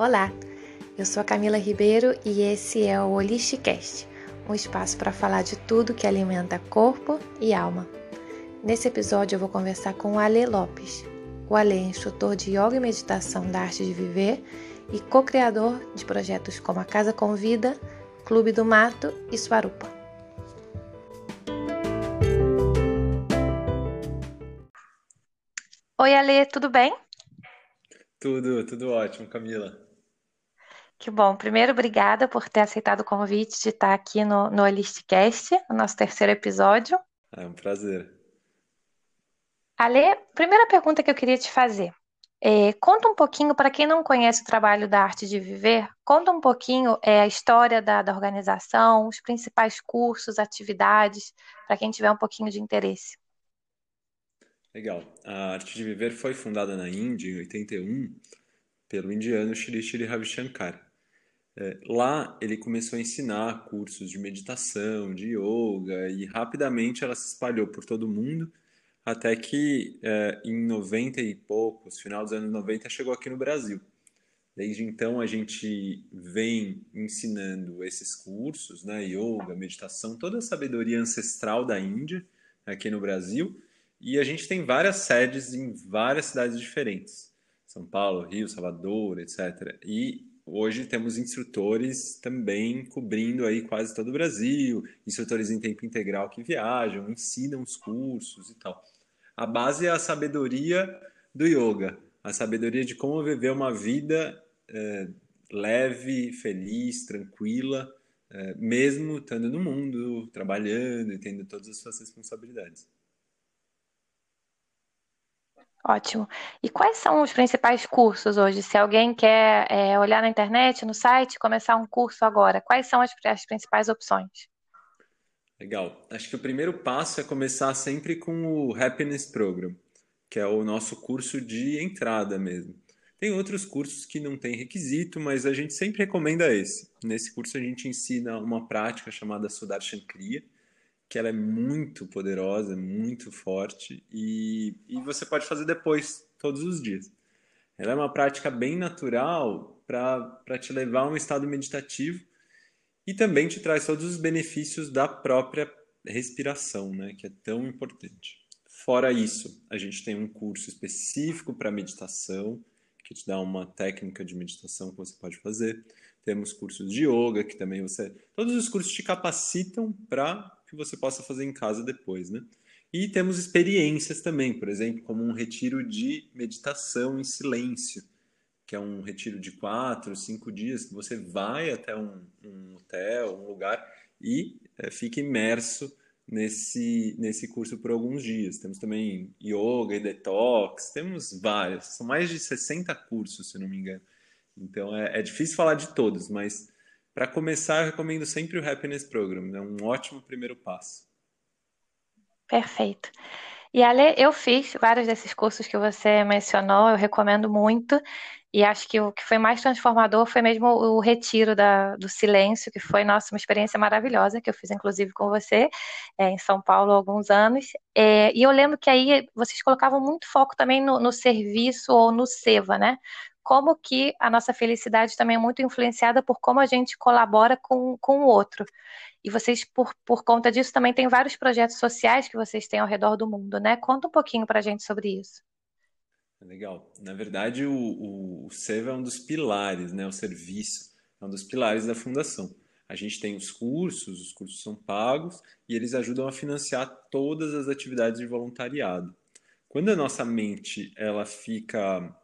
Olá, eu sou a Camila Ribeiro e esse é o Holisticast, um espaço para falar de tudo que alimenta corpo e alma. Nesse episódio eu vou conversar com o Ale Lopes. O Ale é instrutor de yoga e meditação da arte de viver e co-criador de projetos como a Casa Convida, Clube do Mato e Suarupa. Oi, Ale, tudo bem? Tudo, tudo ótimo, Camila. Que bom. Primeiro, obrigada por ter aceitado o convite de estar aqui no, no Listcast, no nosso terceiro episódio. É um prazer. Ale, primeira pergunta que eu queria te fazer. É, conta um pouquinho, para quem não conhece o trabalho da Arte de Viver, conta um pouquinho é, a história da, da organização, os principais cursos, atividades, para quem tiver um pouquinho de interesse. Legal. A Arte de Viver foi fundada na Índia em 81 pelo indiano Shri Shri Ravi Shankar. É, lá ele começou a ensinar cursos de meditação, de yoga e rapidamente ela se espalhou por todo mundo até que é, em 90 e poucos, final dos anos 90, chegou aqui no Brasil. Desde então a gente vem ensinando esses cursos, né, yoga, meditação, toda a sabedoria ancestral da Índia aqui no Brasil e a gente tem várias sedes em várias cidades diferentes. São Paulo, Rio, Salvador, etc. E hoje temos instrutores também cobrindo aí quase todo o Brasil, instrutores em tempo integral que viajam, ensinam os cursos e tal. A base é a sabedoria do yoga, a sabedoria de como viver uma vida é, leve, feliz, tranquila, é, mesmo estando no mundo, trabalhando e tendo todas as suas responsabilidades. Ótimo. E quais são os principais cursos hoje? Se alguém quer é, olhar na internet, no site, começar um curso agora, quais são as, as principais opções? Legal. Acho que o primeiro passo é começar sempre com o Happiness Program, que é o nosso curso de entrada mesmo. Tem outros cursos que não têm requisito, mas a gente sempre recomenda esse. Nesse curso a gente ensina uma prática chamada Sudarshan Kriya, que ela é muito poderosa, muito forte e, e você pode fazer depois, todos os dias. Ela é uma prática bem natural para te levar a um estado meditativo e também te traz todos os benefícios da própria respiração, né, que é tão importante. Fora isso, a gente tem um curso específico para meditação, que te dá uma técnica de meditação que você pode fazer. Temos cursos de yoga, que também você. Todos os cursos te capacitam para que você possa fazer em casa depois, né? E temos experiências também, por exemplo, como um retiro de meditação em silêncio, que é um retiro de quatro, cinco dias, que você vai até um, um hotel, um lugar e é, fica imerso nesse, nesse curso por alguns dias. Temos também yoga e detox, temos vários, são mais de 60 cursos, se não me engano. Então é, é difícil falar de todos, mas para começar, eu recomendo sempre o Happiness Program, é um ótimo primeiro passo. Perfeito. E Ale, eu fiz vários desses cursos que você mencionou, eu recomendo muito. E acho que o que foi mais transformador foi mesmo o retiro da, do silêncio, que foi, nossa, uma experiência maravilhosa, que eu fiz inclusive com você, é, em São Paulo há alguns anos. É, e eu lembro que aí vocês colocavam muito foco também no, no serviço ou no SEVA, né? Como que a nossa felicidade também é muito influenciada por como a gente colabora com, com o outro. E vocês, por, por conta disso, também tem vários projetos sociais que vocês têm ao redor do mundo, né? Conta um pouquinho para a gente sobre isso. Legal. Na verdade, o, o, o SEVA é um dos pilares, né? O serviço é um dos pilares da fundação. A gente tem os cursos, os cursos são pagos e eles ajudam a financiar todas as atividades de voluntariado. Quando a nossa mente ela fica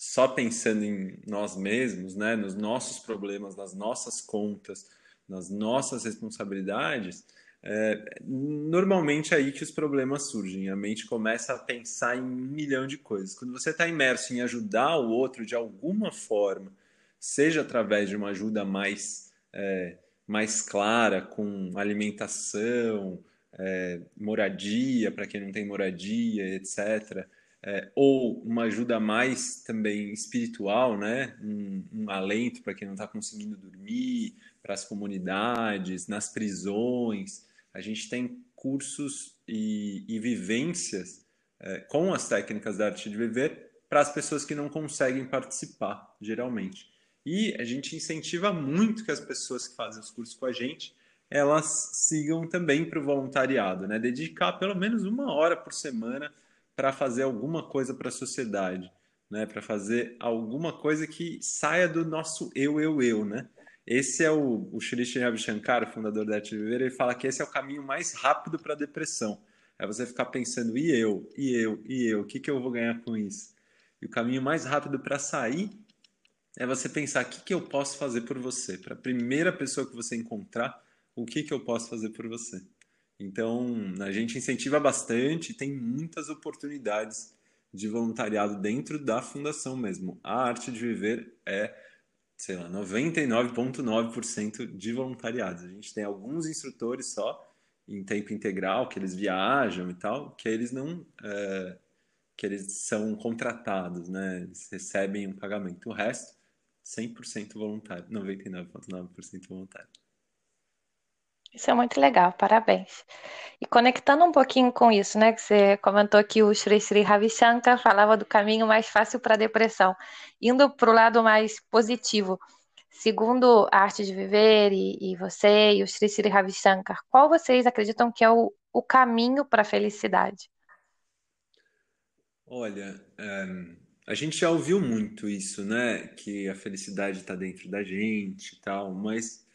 só pensando em nós mesmos, né, nos nossos problemas, nas nossas contas, nas nossas responsabilidades, é, normalmente é aí que os problemas surgem. A mente começa a pensar em um milhão de coisas. Quando você está imerso em ajudar o outro de alguma forma, seja através de uma ajuda mais, é, mais clara, com alimentação, é, moradia para quem não tem moradia, etc é, ou uma ajuda mais também espiritual, né? um, um alento para quem não está conseguindo dormir, para as comunidades, nas prisões. A gente tem cursos e, e vivências é, com as técnicas da arte de viver para as pessoas que não conseguem participar, geralmente. E a gente incentiva muito que as pessoas que fazem os cursos com a gente elas sigam também para o voluntariado, né? Dedicar pelo menos uma hora por semana para fazer alguma coisa para a sociedade, né? Para fazer alguma coisa que saia do nosso eu, eu, eu, né? Esse é o, o Ravi Shankar, fundador da Arte de Viver, ele fala que esse é o caminho mais rápido para a depressão. É você ficar pensando, e eu, e eu, e eu, o que, que eu vou ganhar com isso? E o caminho mais rápido para sair é você pensar, o que, que eu posso fazer por você? Para a primeira pessoa que você encontrar, o que, que eu posso fazer por você? Então, a gente incentiva bastante, tem muitas oportunidades de voluntariado dentro da fundação mesmo. A arte de viver é, sei lá, 99,9% de voluntariados. A gente tem alguns instrutores só em tempo integral que eles viajam e tal, que eles não é, que eles são contratados, né? Eles recebem um pagamento. O resto 100% voluntário, 99,9% voluntário. Isso é muito legal, parabéns. E conectando um pouquinho com isso, né, que você comentou que o Sri Sri Ravi Shankar falava do caminho mais fácil para a depressão, indo para o lado mais positivo. Segundo a Arte de Viver e, e, você e o Sri Sri Ravi Shankar, qual vocês acreditam que é o, o caminho para a felicidade? Olha, um, a gente já ouviu muito isso, né, que a felicidade está dentro da gente e tal, mas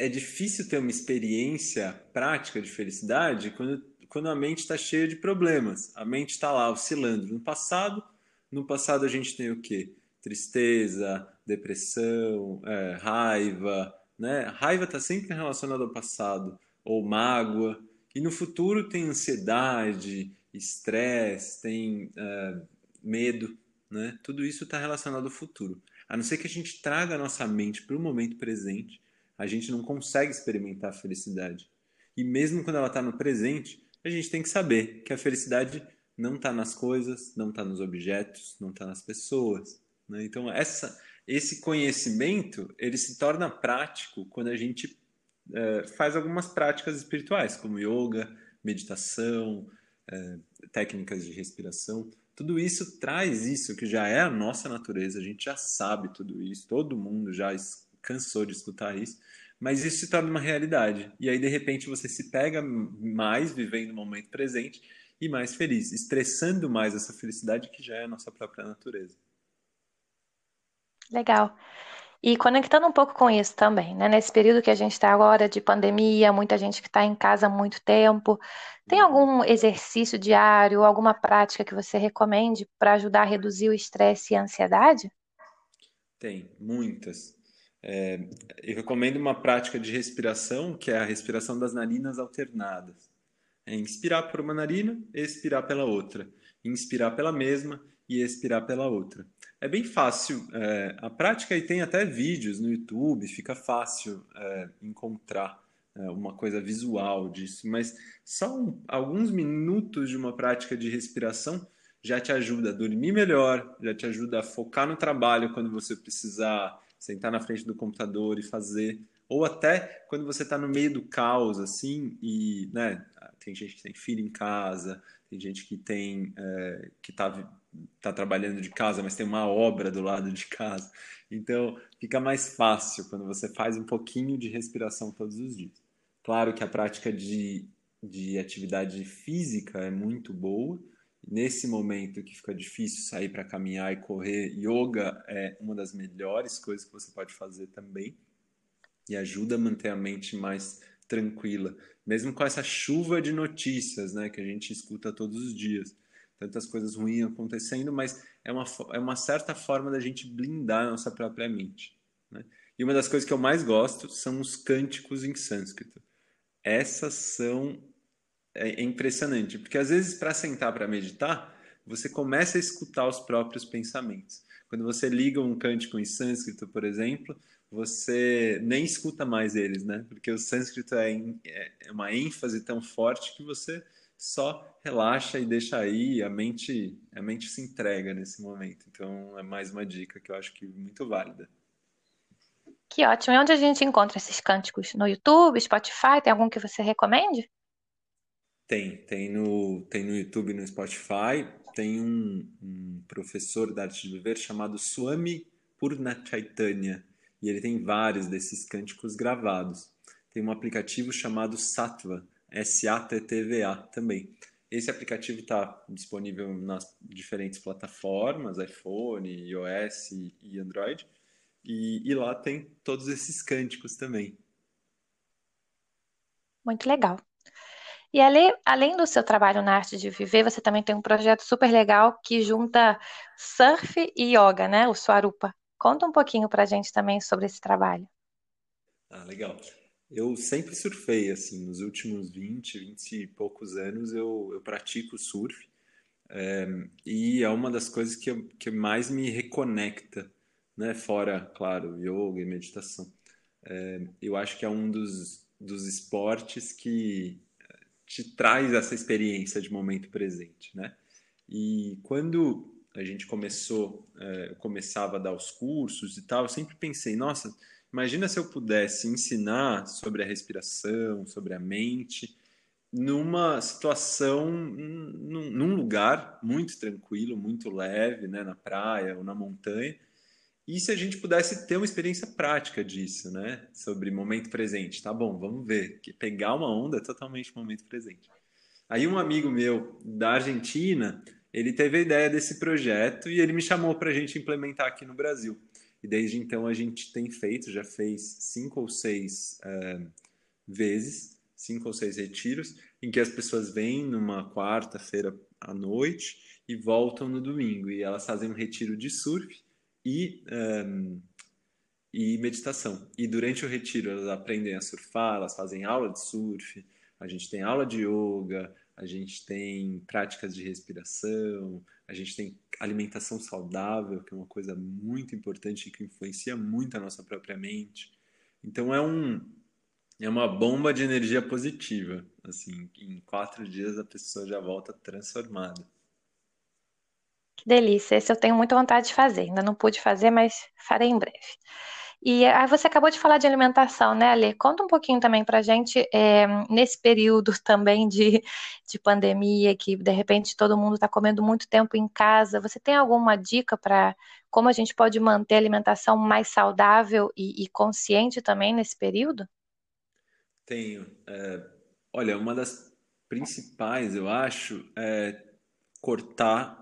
é difícil ter uma experiência prática de felicidade quando, quando a mente está cheia de problemas. A mente está lá oscilando. No passado, no passado a gente tem o quê? Tristeza, depressão, é, raiva, né? Raiva está sempre relacionada ao passado, ou mágoa. E no futuro tem ansiedade, estresse, tem é, medo, né? Tudo isso está relacionado ao futuro. A não ser que a gente traga a nossa mente para o momento presente a gente não consegue experimentar a felicidade. E mesmo quando ela está no presente, a gente tem que saber que a felicidade não está nas coisas, não está nos objetos, não está nas pessoas. Né? Então essa, esse conhecimento ele se torna prático quando a gente é, faz algumas práticas espirituais, como yoga, meditação, é, técnicas de respiração. Tudo isso traz isso que já é a nossa natureza, a gente já sabe tudo isso, todo mundo já cansou de escutar isso, mas isso se torna uma realidade. E aí, de repente, você se pega mais vivendo o momento presente e mais feliz, estressando mais essa felicidade que já é a nossa própria natureza. Legal. E conectando um pouco com isso também, né? Nesse período que a gente está agora de pandemia, muita gente que está em casa há muito tempo, tem uhum. algum exercício diário, alguma prática que você recomende para ajudar a reduzir o estresse e a ansiedade? Tem, muitas. É, eu recomendo uma prática de respiração, que é a respiração das narinas alternadas. É inspirar por uma narina, expirar pela outra. Inspirar pela mesma e expirar pela outra. É bem fácil. É, a prática e tem até vídeos no YouTube, fica fácil é, encontrar é, uma coisa visual disso. Mas só um, alguns minutos de uma prática de respiração já te ajuda a dormir melhor, já te ajuda a focar no trabalho quando você precisar sentar na frente do computador e fazer. Ou até quando você está no meio do caos, assim, e né, tem gente que tem filho em casa, tem gente que tem é, que está tá trabalhando de casa, mas tem uma obra do lado de casa. Então fica mais fácil quando você faz um pouquinho de respiração todos os dias. Claro que a prática de, de atividade física é muito boa, nesse momento que fica difícil sair para caminhar e correr, yoga é uma das melhores coisas que você pode fazer também e ajuda a manter a mente mais tranquila, mesmo com essa chuva de notícias, né, que a gente escuta todos os dias, tantas coisas ruins acontecendo, mas é uma, é uma certa forma da gente blindar a nossa própria mente. Né? E uma das coisas que eu mais gosto são os cânticos em sânscrito. Essas são é, é impressionante, porque às vezes para sentar para meditar, você começa a escutar os próprios pensamentos. Quando você liga um cântico em sânscrito, por exemplo, você nem escuta mais eles, né? Porque o sânscrito é, é, é uma ênfase tão forte que você só relaxa e deixa aí, a mente, a mente se entrega nesse momento. Então é mais uma dica que eu acho que muito válida. Que ótimo. E onde a gente encontra esses cânticos? No YouTube, Spotify? Tem algum que você recomende? Tem, tem no, tem no YouTube no Spotify. tem um, um professor da arte de viver chamado Swami Purnachaitanya, e ele tem vários desses cânticos gravados. Tem um aplicativo chamado Sattva, S-A-T-T-V-A também. Esse aplicativo está disponível nas diferentes plataformas, iPhone, iOS e Android. E, e lá tem todos esses cânticos também. Muito legal. E além, além do seu trabalho na arte de viver, você também tem um projeto super legal que junta surf e yoga, né? O Swarupa. Conta um pouquinho pra gente também sobre esse trabalho. Ah, legal. Eu sempre surfei, assim, nos últimos 20, 20 e poucos anos eu, eu pratico surf. É, e é uma das coisas que, eu, que mais me reconecta, né? Fora, claro, yoga e meditação. É, eu acho que é um dos, dos esportes que te traz essa experiência de momento presente, né? E quando a gente começou, é, eu começava a dar os cursos e tal, eu sempre pensei, nossa, imagina se eu pudesse ensinar sobre a respiração, sobre a mente, numa situação, num, num lugar muito tranquilo, muito leve, né, na praia ou na montanha, e se a gente pudesse ter uma experiência prática disso, né? Sobre momento presente. Tá bom, vamos ver. Pegar uma onda é totalmente momento presente. Aí um amigo meu da Argentina, ele teve a ideia desse projeto e ele me chamou para a gente implementar aqui no Brasil. E desde então a gente tem feito, já fez cinco ou seis é, vezes, cinco ou seis retiros, em que as pessoas vêm numa quarta-feira à noite e voltam no domingo. E elas fazem um retiro de surf e, um, e meditação. E durante o retiro elas aprendem a surfar, elas fazem aula de surf, a gente tem aula de yoga, a gente tem práticas de respiração, a gente tem alimentação saudável, que é uma coisa muito importante e que influencia muito a nossa própria mente. Então é um é uma bomba de energia positiva. Assim, em quatro dias a pessoa já volta transformada. Que delícia. Esse eu tenho muita vontade de fazer. Ainda não pude fazer, mas farei em breve. E aí você acabou de falar de alimentação, né, Ale? Conta um pouquinho também pra gente, é, nesse período também de, de pandemia, que de repente todo mundo está comendo muito tempo em casa. Você tem alguma dica para como a gente pode manter a alimentação mais saudável e, e consciente também nesse período? Tenho. É, olha, uma das principais, eu acho, é cortar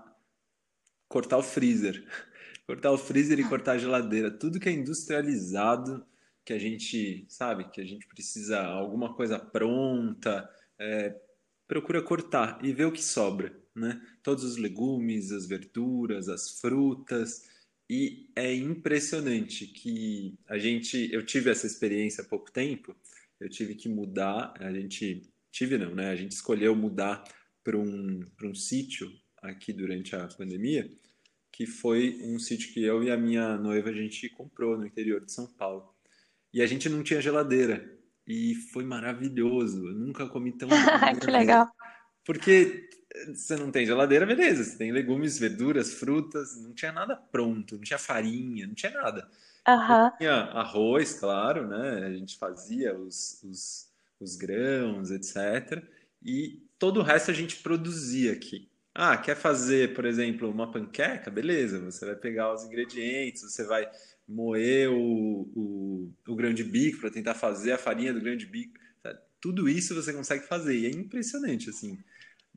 cortar o freezer. Cortar o freezer e cortar a geladeira. Tudo que é industrializado, que a gente, sabe, que a gente precisa alguma coisa pronta, é, procura cortar e ver o que sobra, né? Todos os legumes, as verduras, as frutas. E é impressionante que a gente, eu tive essa experiência há pouco tempo, eu tive que mudar, a gente tive não, né? A gente escolheu mudar para um, para um sítio aqui durante a pandemia, que foi um sítio que eu e a minha noiva a gente comprou no interior de São Paulo. E a gente não tinha geladeira. E foi maravilhoso. Eu nunca comi tão bem. que legal. Porque você não tem geladeira, beleza. Você tem legumes, verduras, frutas. Não tinha nada pronto. Não tinha farinha, não tinha nada. Uhum. Tinha arroz, claro, né? A gente fazia os, os, os grãos, etc. E todo o resto a gente produzia aqui. Ah, quer fazer, por exemplo, uma panqueca? Beleza, você vai pegar os ingredientes, você vai moer o, o, o grão de bico para tentar fazer a farinha do grão de bico. Tudo isso você consegue fazer e é impressionante, assim.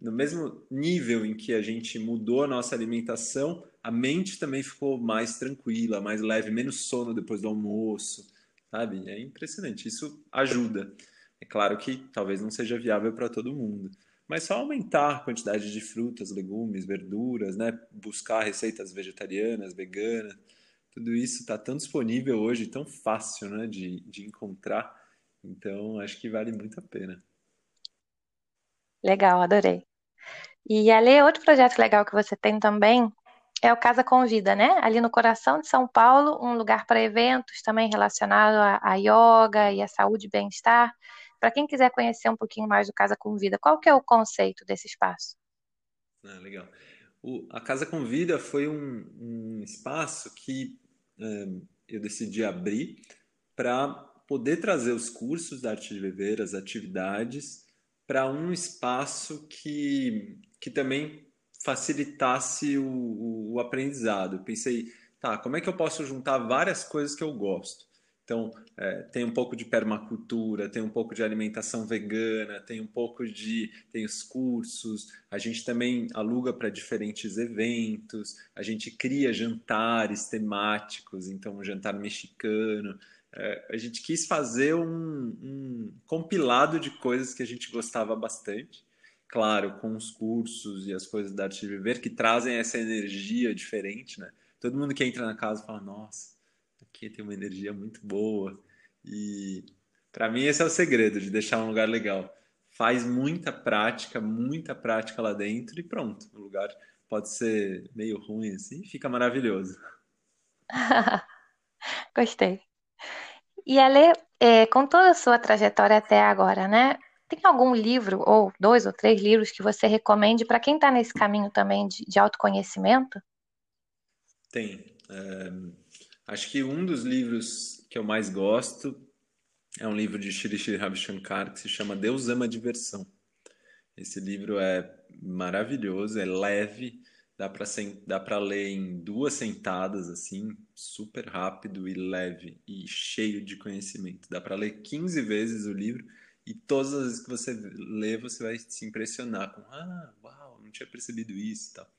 No mesmo nível em que a gente mudou a nossa alimentação, a mente também ficou mais tranquila, mais leve, menos sono depois do almoço, sabe? É impressionante. Isso ajuda. É claro que talvez não seja viável para todo mundo mas só aumentar a quantidade de frutas, legumes, verduras, né? Buscar receitas vegetarianas, veganas, tudo isso está tão disponível hoje, tão fácil, né? De, de encontrar. Então, acho que vale muito a pena. Legal, adorei. E ali, outro projeto legal que você tem também é o Casa Convida, né? Ali no coração de São Paulo, um lugar para eventos também relacionado a, a yoga e a saúde e bem-estar. Para quem quiser conhecer um pouquinho mais do Casa Convida, qual que é o conceito desse espaço? Ah, legal. O, a Casa Convida foi um, um espaço que é, eu decidi abrir para poder trazer os cursos da Arte de Viver, as atividades, para um espaço que, que também facilitasse o, o, o aprendizado. Eu pensei, tá, como é que eu posso juntar várias coisas que eu gosto? Então, é, tem um pouco de permacultura, tem um pouco de alimentação vegana, tem um pouco de. tem os cursos, a gente também aluga para diferentes eventos, a gente cria jantares temáticos, então, um jantar mexicano. É, a gente quis fazer um, um compilado de coisas que a gente gostava bastante claro, com os cursos e as coisas da arte de viver que trazem essa energia diferente, né? Todo mundo que entra na casa fala, nossa, tem uma energia muito boa. E para mim esse é o segredo de deixar um lugar legal. Faz muita prática, muita prática lá dentro e pronto. O lugar pode ser meio ruim assim, fica maravilhoso. Gostei. E Ale, é, com toda a sua trajetória até agora, né? Tem algum livro, ou dois ou três livros, que você recomende para quem está nesse caminho também de, de autoconhecimento? Tem. É, acho que um dos livros que eu mais gosto é um livro de Shri Shri Ravi Shankar que se chama Deus Ama Diversão. Esse livro é maravilhoso, é leve, dá para dá para ler em duas sentadas assim, super rápido e leve e cheio de conhecimento. Dá para ler 15 vezes o livro e todas as vezes que você lê, você vai se impressionar com, ah, uau, não tinha percebido isso e tal.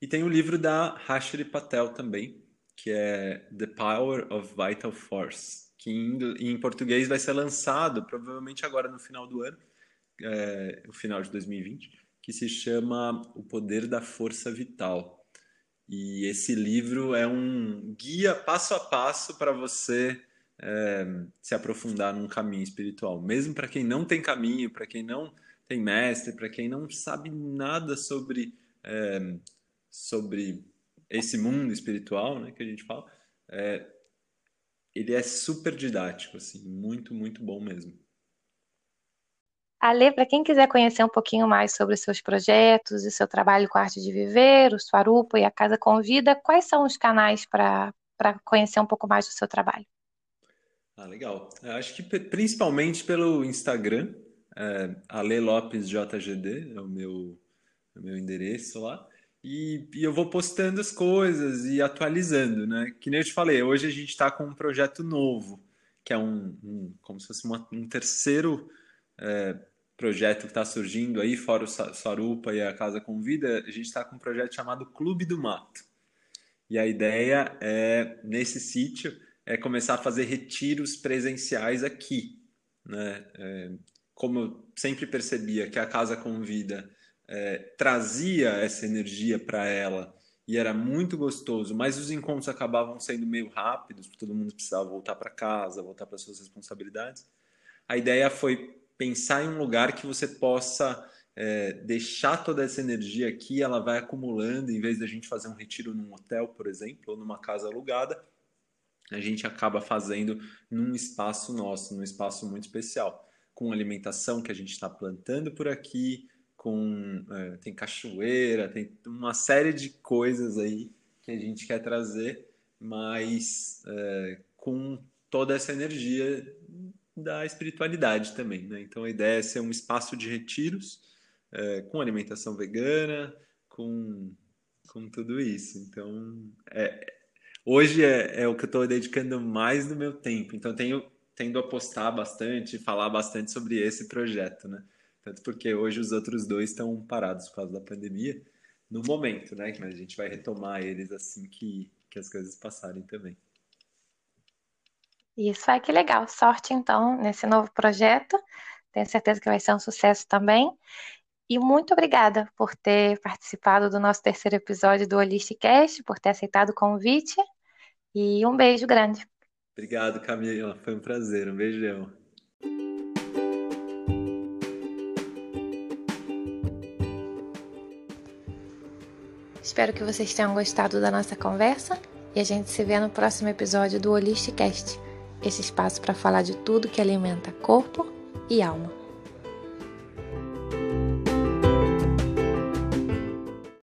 E tem o livro da Rashri Patel também, que é The Power of Vital Force, que em, em português vai ser lançado provavelmente agora no final do ano, é, final de 2020, que se chama O Poder da Força Vital. E esse livro é um guia passo a passo para você é, se aprofundar num caminho espiritual. Mesmo para quem não tem caminho, para quem não tem mestre, para quem não sabe nada sobre, é, sobre esse mundo espiritual né, que a gente fala, é, ele é super didático, assim, muito, muito bom mesmo. Ale, para quem quiser conhecer um pouquinho mais sobre os seus projetos e seu trabalho com a arte de viver, o Swarupa e a Casa Convida, quais são os canais para conhecer um pouco mais do seu trabalho? Ah, legal. Eu acho que principalmente pelo Instagram, é, Ale Lopes JGD é o meu, é o meu endereço lá. E, e, eu vou postando as coisas e atualizando, né? Que nem eu te falei, hoje a gente está com um projeto novo, que é um, um como se fosse uma, um terceiro é, projeto que está surgindo aí, fora o Sarupa e a Casa Convida, a gente está com um projeto chamado Clube do Mato. E a ideia é, nesse sítio, é começar a fazer retiros presenciais aqui. Né? É, como eu sempre percebia que a Casa Convida é, trazia essa energia para ela e era muito gostoso, mas os encontros acabavam sendo meio rápidos, todo mundo precisava voltar para casa, voltar para suas responsabilidades. A ideia foi pensar em um lugar que você possa é, deixar toda essa energia aqui, ela vai acumulando, em vez da gente fazer um retiro num hotel, por exemplo, ou numa casa alugada, a gente acaba fazendo num espaço nosso, num espaço muito especial, com alimentação que a gente está plantando por aqui, com é, tem cachoeira, tem uma série de coisas aí que a gente quer trazer, mas é, com toda essa energia da espiritualidade também, né? Então a ideia é ser um espaço de retiros é, com alimentação vegana, com com tudo isso. Então é, hoje é, é o que eu estou dedicando mais do meu tempo. Então, tenho tendo a postar bastante, falar bastante sobre esse projeto, né? Tanto porque hoje os outros dois estão parados por causa da pandemia, no momento, né? Mas a gente vai retomar eles assim que, que as coisas passarem também. Isso, ai que legal. Sorte então nesse novo projeto. Tenho certeza que vai ser um sucesso também. E muito obrigada por ter participado do nosso terceiro episódio do Holisticast, por ter aceitado o convite e um beijo grande. Obrigado, Camila. Foi um prazer. Um beijão. Espero que vocês tenham gostado da nossa conversa e a gente se vê no próximo episódio do Holisticast esse espaço para falar de tudo que alimenta corpo e alma.